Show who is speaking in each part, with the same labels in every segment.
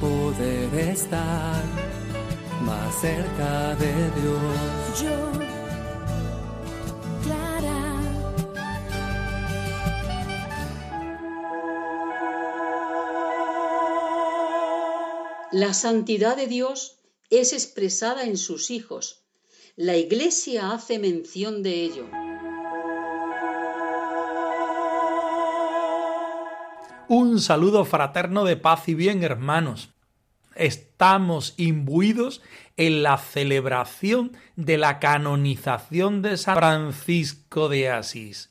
Speaker 1: Poder estar más cerca de Dios.
Speaker 2: Yo, Clara.
Speaker 3: La santidad de Dios es expresada en sus hijos. La Iglesia hace mención de ello.
Speaker 4: Un saludo fraterno de paz y bien, hermanos. Estamos imbuidos en la celebración de la canonización de San Francisco de Asís.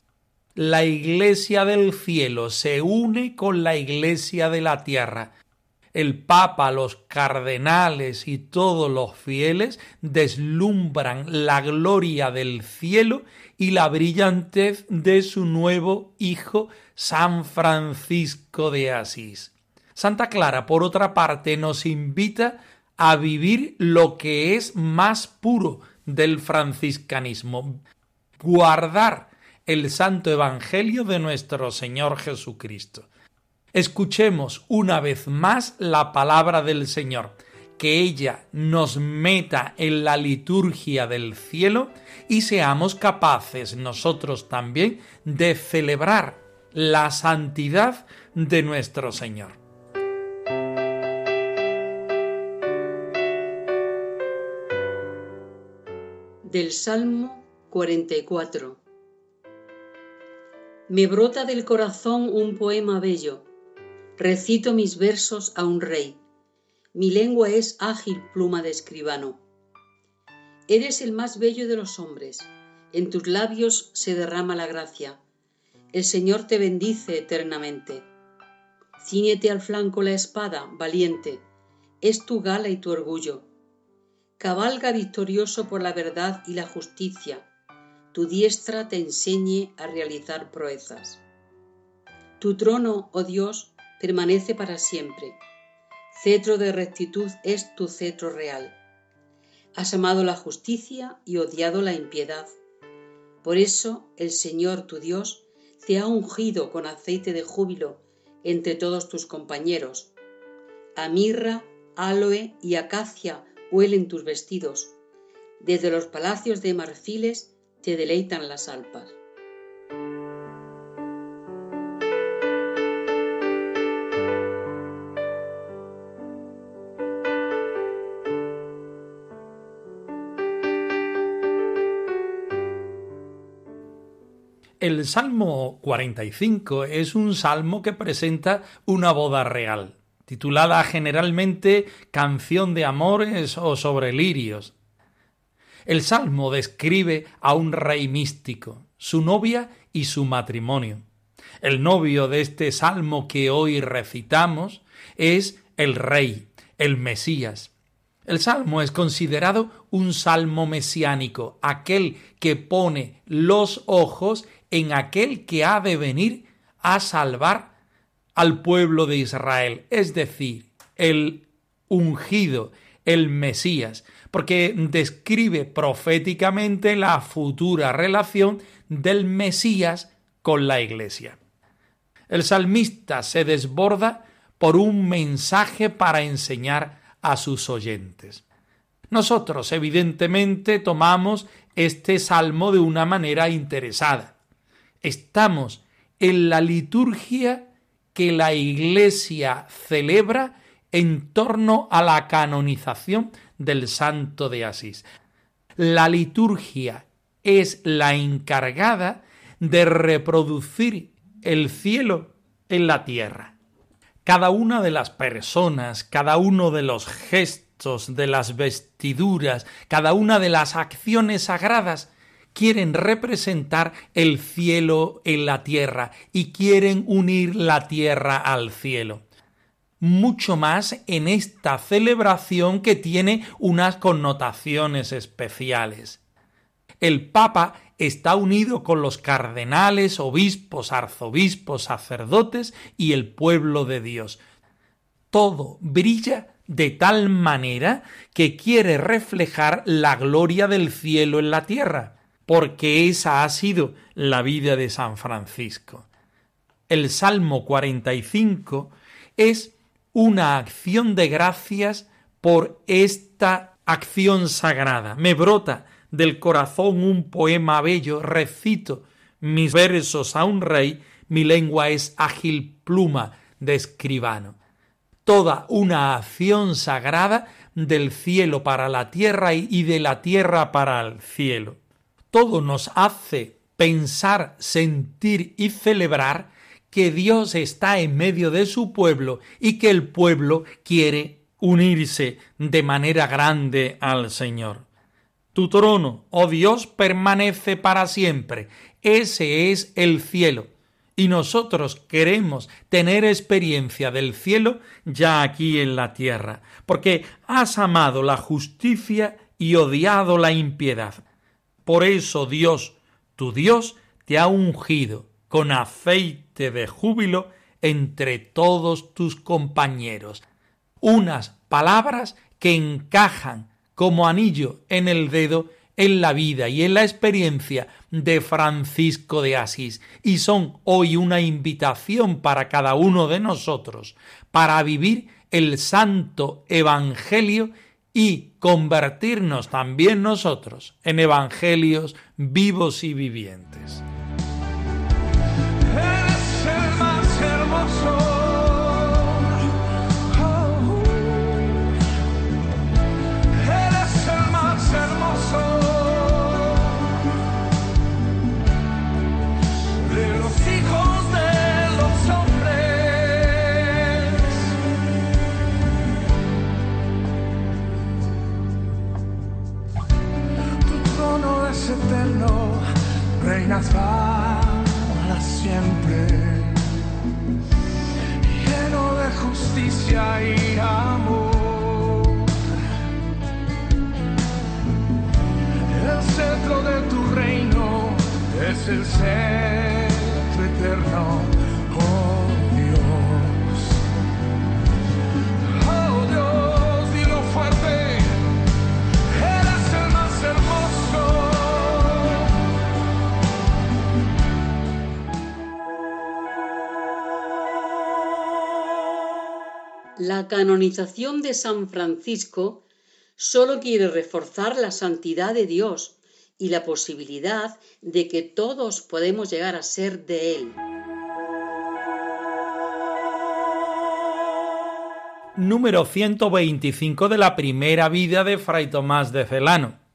Speaker 4: La Iglesia del cielo se une con la Iglesia de la tierra. El Papa, los cardenales y todos los fieles deslumbran la gloria del cielo y la brillantez de su nuevo Hijo San Francisco de Asís. Santa Clara, por otra parte, nos invita a vivir lo que es más puro del franciscanismo, guardar el santo Evangelio de nuestro Señor Jesucristo. Escuchemos una vez más la palabra del Señor, que ella nos meta en la liturgia del cielo y seamos capaces nosotros también de celebrar la santidad de nuestro Señor.
Speaker 3: Del Salmo 44. Me brota del corazón un poema bello. Recito mis versos a un rey. Mi lengua es ágil pluma de escribano. Eres el más bello de los hombres. En tus labios se derrama la gracia. El Señor te bendice eternamente. Cíñete al flanco la espada, valiente. Es tu gala y tu orgullo. Cabalga victorioso por la verdad y la justicia. Tu diestra te enseñe a realizar proezas. Tu trono, oh Dios, permanece para siempre. Cetro de rectitud es tu cetro real. Has amado la justicia y odiado la impiedad. Por eso el Señor tu Dios te ha ungido con aceite de júbilo entre todos tus compañeros. A mirra, aloe y acacia huelen tus vestidos. Desde los palacios de marfiles te deleitan las alpas.
Speaker 4: El Salmo 45 es un salmo que presenta una boda real, titulada generalmente Canción de Amores o sobre lirios. El salmo describe a un rey místico, su novia y su matrimonio. El novio de este salmo que hoy recitamos es el rey, el Mesías. El salmo es considerado un salmo mesiánico, aquel que pone los ojos en aquel que ha de venir a salvar al pueblo de Israel, es decir, el ungido, el Mesías, porque describe proféticamente la futura relación del Mesías con la Iglesia. El salmista se desborda por un mensaje para enseñar a sus oyentes. Nosotros, evidentemente, tomamos este salmo de una manera interesada. Estamos en la liturgia que la Iglesia celebra en torno a la canonización del Santo de Asís. La liturgia es la encargada de reproducir el cielo en la tierra. Cada una de las personas, cada uno de los gestos, de las vestiduras, cada una de las acciones sagradas quieren representar el cielo en la tierra y quieren unir la tierra al cielo. Mucho más en esta celebración que tiene unas connotaciones especiales. El Papa está unido con los cardenales, obispos, arzobispos, sacerdotes y el pueblo de Dios. Todo brilla de tal manera que quiere reflejar la gloria del cielo en la tierra, porque esa ha sido la vida de San Francisco. El Salmo 45 es una acción de gracias por esta acción sagrada. Me brota del corazón un poema bello, recito mis versos a un rey, mi lengua es ágil pluma de escribano. Toda una acción sagrada del cielo para la tierra y de la tierra para el cielo. Todo nos hace pensar, sentir y celebrar que Dios está en medio de su pueblo y que el pueblo quiere unirse de manera grande al Señor. Tu trono, oh Dios, permanece para siempre. Ese es el cielo. Y nosotros queremos tener experiencia del cielo ya aquí en la tierra, porque has amado la justicia y odiado la impiedad. Por eso Dios, tu Dios, te ha ungido con aceite de júbilo entre todos tus compañeros. Unas palabras que encajan como anillo en el dedo en la vida y en la experiencia de Francisco de Asís y son hoy una invitación para cada uno de nosotros para vivir el santo Evangelio y convertirnos también nosotros en evangelios vivos y vivientes.
Speaker 2: Reinas para siempre, lleno de justicia y amor. El centro de tu reino es el centro eterno
Speaker 3: La canonización de San Francisco solo quiere reforzar la santidad de Dios y la posibilidad de que todos podemos llegar a ser de Él.
Speaker 4: Número 125 de la primera vida de Fray Tomás de Celano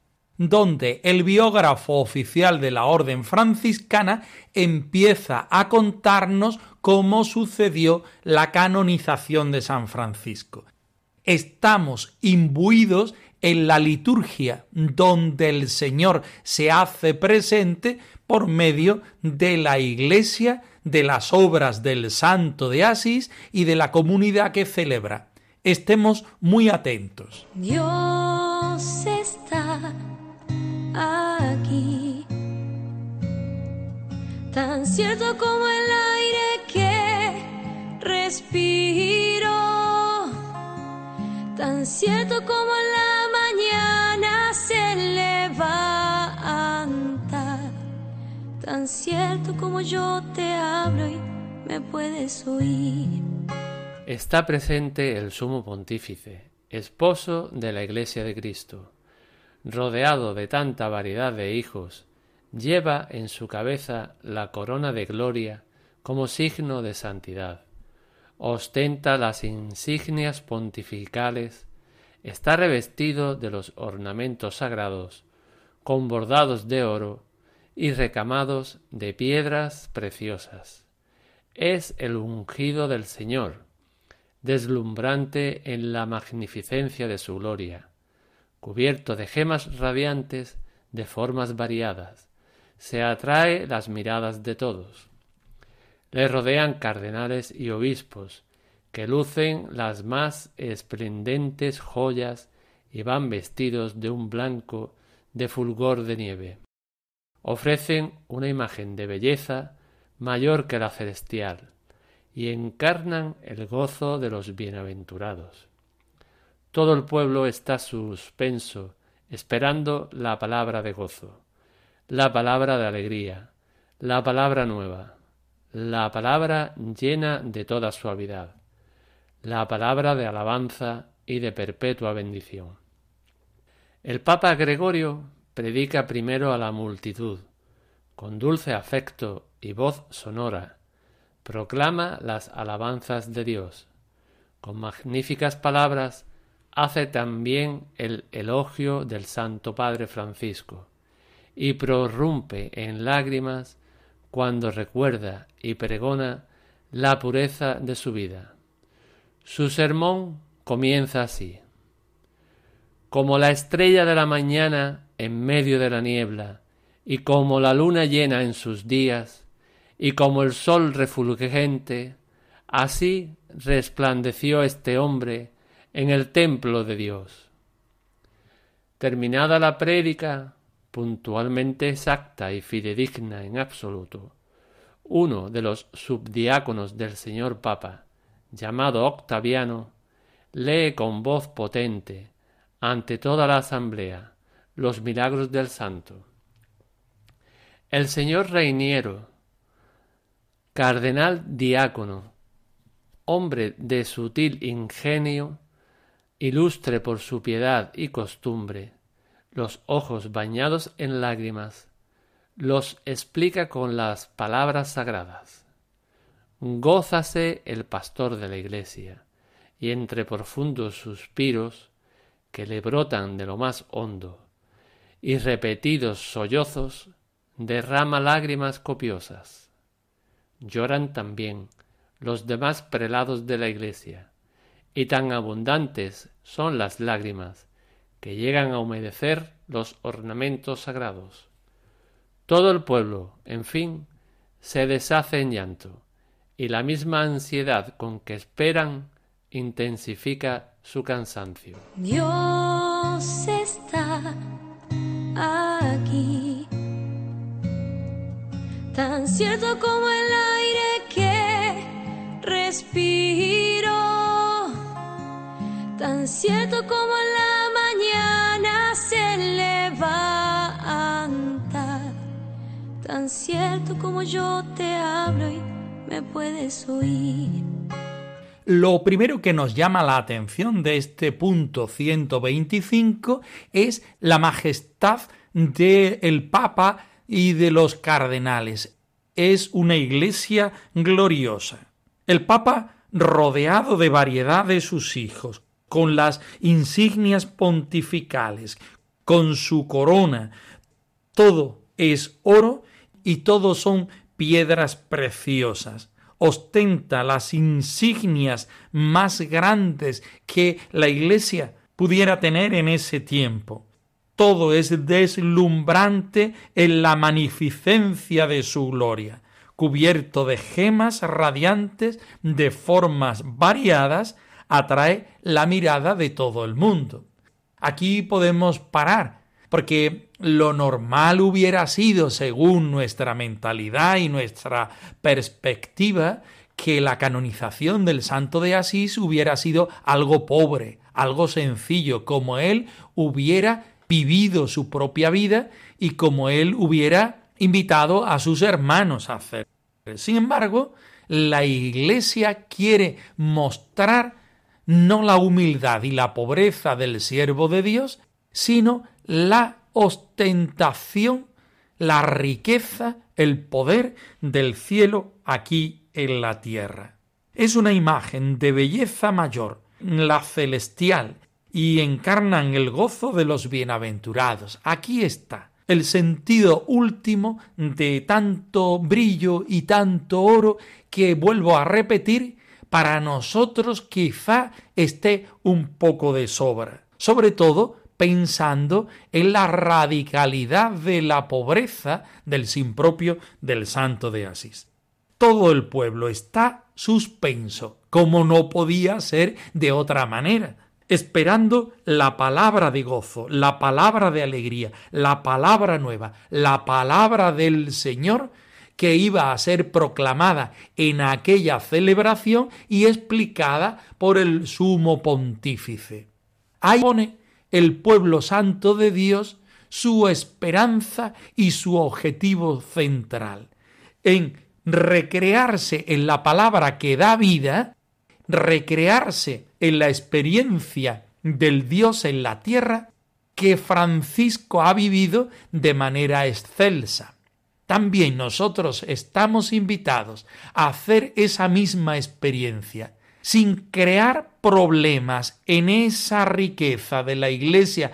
Speaker 4: donde el biógrafo oficial de la Orden franciscana empieza a contarnos cómo sucedió la canonización de San Francisco. Estamos imbuidos en la liturgia donde el Señor se hace presente por medio de la Iglesia, de las obras del Santo de Asís y de la comunidad que celebra. Estemos muy atentos.
Speaker 5: Dios está aquí. Tan cierto como el aire que respiro, tan cierto como la mañana se levanta, tan cierto como yo te hablo y me puedes oír.
Speaker 6: Está presente el sumo pontífice, esposo de la Iglesia de Cristo. Rodeado de tanta variedad de hijos, lleva en su cabeza la corona de gloria como signo de santidad, ostenta las insignias pontificales, está revestido de los ornamentos sagrados, con bordados de oro y recamados de piedras preciosas. Es el ungido del Señor, deslumbrante en la magnificencia de su gloria cubierto de gemas radiantes de formas variadas, se atrae las miradas de todos. Le rodean cardenales y obispos, que lucen las más esplendentes joyas y van vestidos de un blanco de fulgor de nieve. Ofrecen una imagen de belleza mayor que la celestial, y encarnan el gozo de los bienaventurados. Todo el pueblo está suspenso, esperando la palabra de gozo, la palabra de alegría, la palabra nueva, la palabra llena de toda suavidad, la palabra de alabanza y de perpetua bendición. El Papa Gregorio predica primero a la multitud, con dulce afecto y voz sonora, proclama las alabanzas de Dios. Con magníficas palabras hace también el elogio del Santo Padre Francisco y prorrumpe en lágrimas cuando recuerda y pregona la pureza de su vida. Su sermón comienza así. Como la estrella de la mañana en medio de la niebla, y como la luna llena en sus días, y como el sol refulgente, así resplandeció este hombre en el templo de Dios. Terminada la prédica, puntualmente exacta y fidedigna en absoluto, uno de los subdiáconos del señor Papa, llamado Octaviano, lee con voz potente, ante toda la asamblea, los milagros del santo. El señor Reiniero, cardenal diácono, hombre de sutil ingenio, ilustre por su piedad y costumbre, los ojos bañados en lágrimas, los explica con las palabras sagradas. Gózase el pastor de la iglesia, y entre profundos suspiros que le brotan de lo más hondo, y repetidos sollozos, derrama lágrimas copiosas lloran también los demás prelados de la Iglesia, y tan abundantes son las lágrimas que llegan a humedecer los ornamentos sagrados. Todo el pueblo, en fin, se deshace en llanto, y la misma ansiedad con que esperan intensifica su cansancio.
Speaker 5: Dios está aquí tan cierto como el aire que respiro, tan cierto como la mañana se levanta, tan cierto como yo te hablo y me puedes oír.
Speaker 4: Lo primero que nos llama la atención de este punto 125 es la majestad del Papa y de los cardenales. Es una iglesia gloriosa. El Papa rodeado de variedad de sus hijos, con las insignias pontificales, con su corona, todo es oro y todo son piedras preciosas. Ostenta las insignias más grandes que la Iglesia pudiera tener en ese tiempo todo es deslumbrante en la magnificencia de su gloria, cubierto de gemas radiantes de formas variadas, atrae la mirada de todo el mundo. Aquí podemos parar, porque lo normal hubiera sido, según nuestra mentalidad y nuestra perspectiva, que la canonización del santo de Asís hubiera sido algo pobre, algo sencillo, como él hubiera vivido su propia vida y como él hubiera invitado a sus hermanos a hacer. Sin embargo, la Iglesia quiere mostrar no la humildad y la pobreza del siervo de Dios, sino la ostentación, la riqueza, el poder del cielo aquí en la tierra. Es una imagen de belleza mayor, la celestial, y encarnan el gozo de los bienaventurados. Aquí está el sentido último de tanto brillo y tanto oro que vuelvo a repetir, para nosotros quizá esté un poco de sobra, sobre todo pensando en la radicalidad de la pobreza del sin propio del santo de Asís. Todo el pueblo está suspenso, como no podía ser de otra manera, esperando la palabra de gozo, la palabra de alegría, la palabra nueva, la palabra del Señor que iba a ser proclamada en aquella celebración y explicada por el sumo pontífice. Ahí pone el pueblo santo de Dios su esperanza y su objetivo central, en recrearse en la palabra que da vida, recrearse en la experiencia del Dios en la tierra que Francisco ha vivido de manera excelsa. También nosotros estamos invitados a hacer esa misma experiencia, sin crear problemas en esa riqueza de la Iglesia,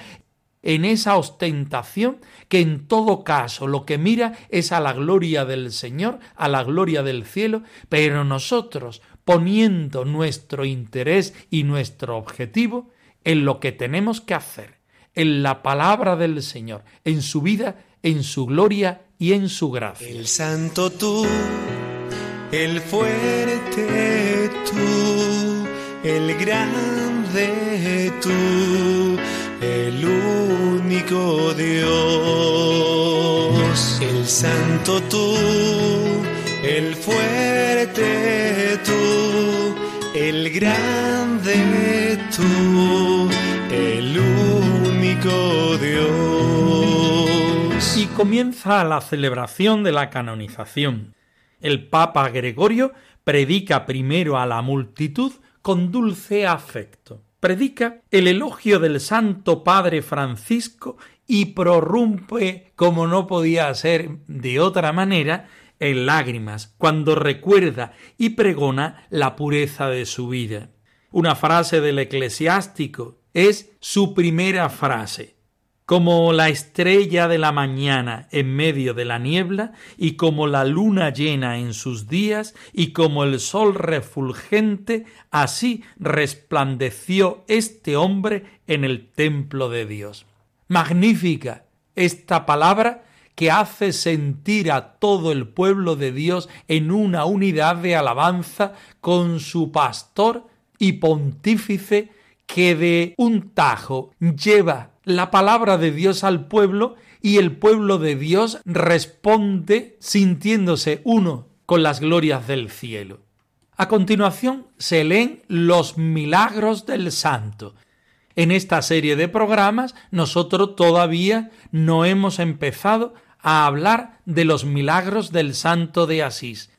Speaker 4: en esa ostentación que en todo caso lo que mira es a la gloria del Señor, a la gloria del cielo, pero nosotros poniendo nuestro interés y nuestro objetivo en lo que tenemos que hacer, en la palabra del Señor, en su vida, en su gloria y en su gracia.
Speaker 7: El santo tú, el fuerte tú, el grande tú, el único Dios, el santo tú, el fuerte tú, el grande tú, el único Dios.
Speaker 4: Comienza la celebración de la canonización. El Papa Gregorio predica primero a la multitud con dulce afecto. Predica el elogio del Santo Padre Francisco y prorrumpe, como no podía ser de otra manera, en lágrimas cuando recuerda y pregona la pureza de su vida. Una frase del eclesiástico es su primera frase. Como la estrella de la mañana en medio de la niebla, y como la luna llena en sus días, y como el sol refulgente, así resplandeció este hombre en el templo de Dios. Magnífica esta palabra que hace sentir a todo el pueblo de Dios en una unidad de alabanza con su pastor y pontífice que de un tajo lleva la palabra de Dios al pueblo y el pueblo de Dios responde sintiéndose uno con las glorias del cielo. A continuación se leen los milagros del santo. En esta serie de programas nosotros todavía no hemos empezado a hablar de los milagros del santo de Asís.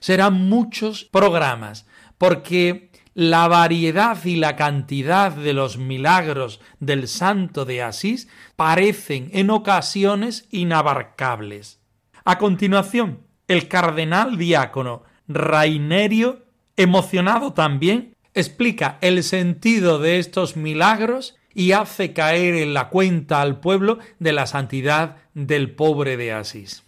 Speaker 4: Serán muchos programas porque la variedad y la cantidad de los milagros del santo de Asís parecen en ocasiones inabarcables. A continuación, el cardenal diácono Rainerio, emocionado también, explica el sentido de estos milagros y hace caer en la cuenta al pueblo de la santidad del pobre de Asís.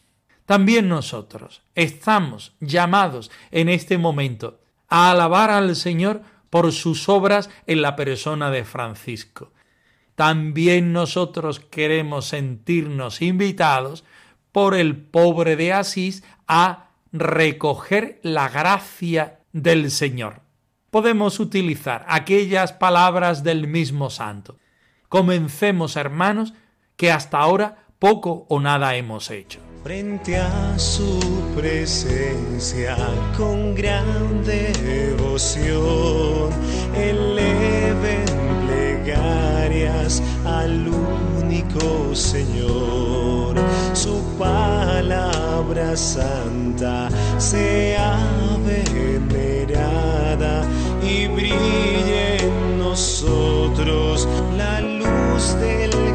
Speaker 4: También nosotros estamos llamados en este momento a alabar al Señor por sus obras en la persona de Francisco. También nosotros queremos sentirnos invitados por el pobre de Asís a recoger la gracia del Señor. Podemos utilizar aquellas palabras del mismo santo. Comencemos, hermanos, que hasta ahora poco o nada hemos hecho
Speaker 7: frente a su presencia con gran devoción. Eleven plegarias al único Señor. Su palabra santa sea venerada y brille en nosotros la luz del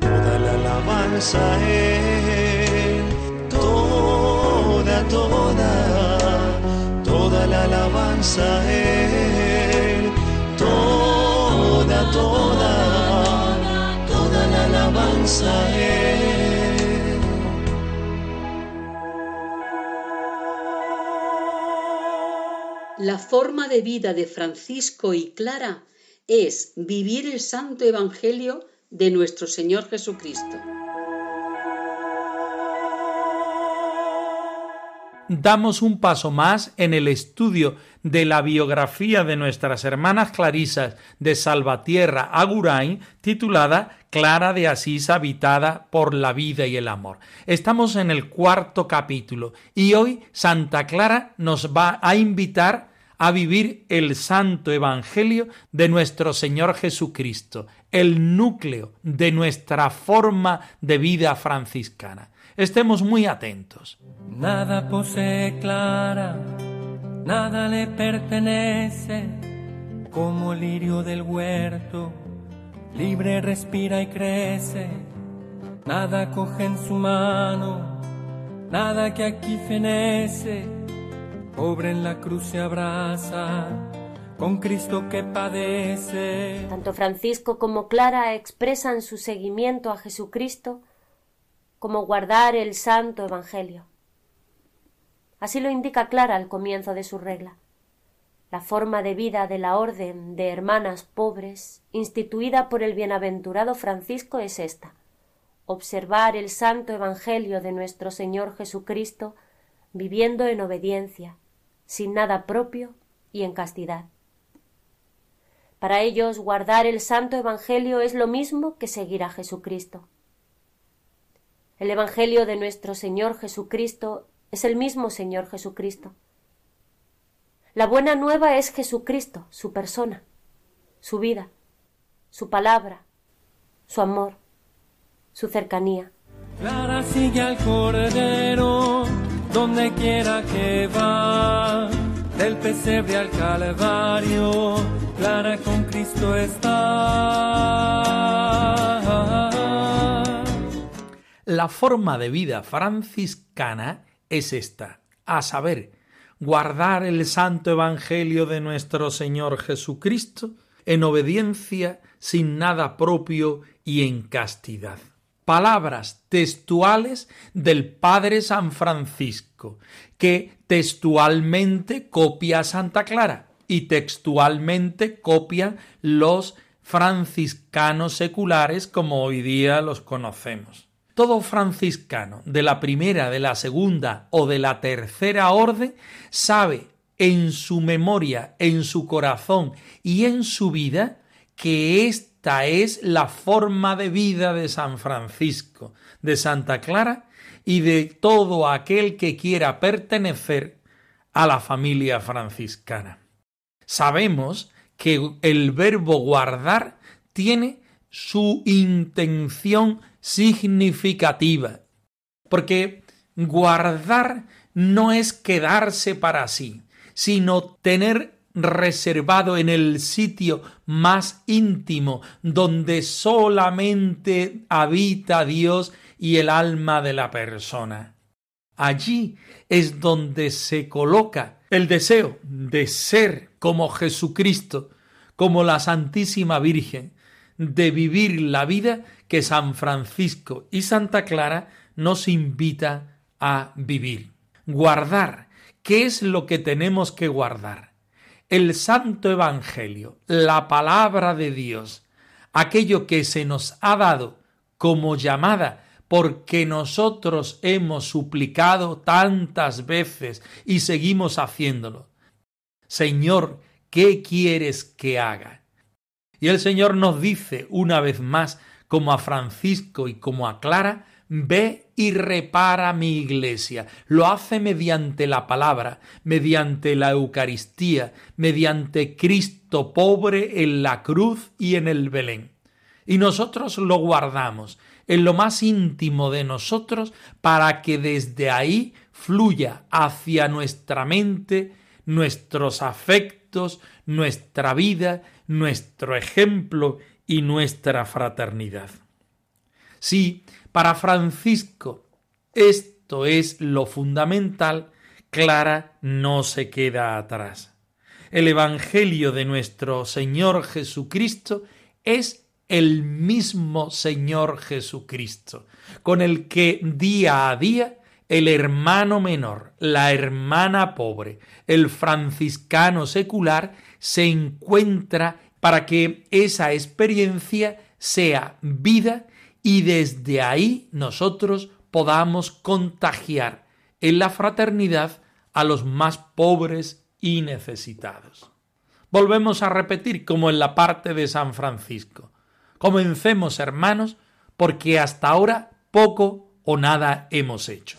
Speaker 7: toda la alabanza Él, toda, toda, toda la alabanza Él, toda, toda, toda la alabanza Él.
Speaker 3: La forma de vida de Francisco y Clara es vivir el santo Evangelio de nuestro Señor Jesucristo.
Speaker 4: damos un paso más en el estudio de la biografía de nuestras hermanas clarisas de Salvatierra Agurain, titulada Clara de Asís habitada por la vida y el amor. Estamos en el cuarto capítulo y hoy Santa Clara nos va a invitar a vivir el santo evangelio de nuestro Señor Jesucristo, el núcleo de nuestra forma de vida franciscana. Estemos muy atentos.
Speaker 1: Nada posee Clara, nada le pertenece, como lirio del huerto, libre respira y crece, nada coge en su mano, nada que aquí fenece, en la cruz se abraza, con Cristo que padece.
Speaker 8: Tanto Francisco como Clara expresan su seguimiento a Jesucristo como guardar el santo Evangelio. Así lo indica Clara al comienzo de su regla. La forma de vida de la orden de hermanas pobres, instituida por el bienaventurado Francisco, es esta observar el santo Evangelio de nuestro Señor Jesucristo, viviendo en obediencia, sin nada propio y en castidad. Para ellos guardar el santo Evangelio es lo mismo que seguir a Jesucristo. El Evangelio de nuestro Señor Jesucristo es el mismo Señor Jesucristo. La buena nueva es Jesucristo, su persona, su vida, su palabra, su amor, su cercanía.
Speaker 1: Al Cordero donde quiera que va, del pesebre al Calvario, Clara con Cristo está.
Speaker 4: La forma de vida franciscana es esta, a saber, guardar el santo Evangelio de nuestro Señor Jesucristo en obediencia, sin nada propio y en castidad. Palabras textuales del Padre San Francisco, que textualmente copia Santa Clara y textualmente copia los franciscanos seculares como hoy día los conocemos. Todo franciscano de la primera, de la segunda o de la tercera orden sabe en su memoria, en su corazón y en su vida que esta es la forma de vida de San Francisco, de Santa Clara y de todo aquel que quiera pertenecer a la familia franciscana. Sabemos que el verbo guardar tiene su intención significativa, porque guardar no es quedarse para sí, sino tener reservado en el sitio más íntimo donde solamente habita Dios y el alma de la persona. Allí es donde se coloca el deseo de ser como Jesucristo, como la Santísima Virgen, de vivir la vida que San Francisco y Santa Clara nos invita a vivir. Guardar. ¿Qué es lo que tenemos que guardar? El Santo Evangelio, la palabra de Dios, aquello que se nos ha dado como llamada porque nosotros hemos suplicado tantas veces y seguimos haciéndolo. Señor, ¿qué quieres que haga? Y el Señor nos dice una vez más, como a Francisco y como a Clara, ve y repara mi iglesia. Lo hace mediante la palabra, mediante la Eucaristía, mediante Cristo pobre en la cruz y en el Belén. Y nosotros lo guardamos en lo más íntimo de nosotros para que desde ahí fluya hacia nuestra mente, nuestros afectos, nuestra vida, nuestro ejemplo y nuestra fraternidad. Sí, para Francisco esto es lo fundamental, Clara no se queda atrás. El Evangelio de nuestro Señor Jesucristo es el mismo Señor Jesucristo, con el que día a día el hermano menor, la hermana pobre, el franciscano secular, se encuentra para que esa experiencia sea vida y desde ahí nosotros podamos contagiar en la fraternidad a los más pobres y necesitados. Volvemos a repetir como en la parte de San Francisco. Comencemos, hermanos, porque hasta ahora poco o nada hemos hecho.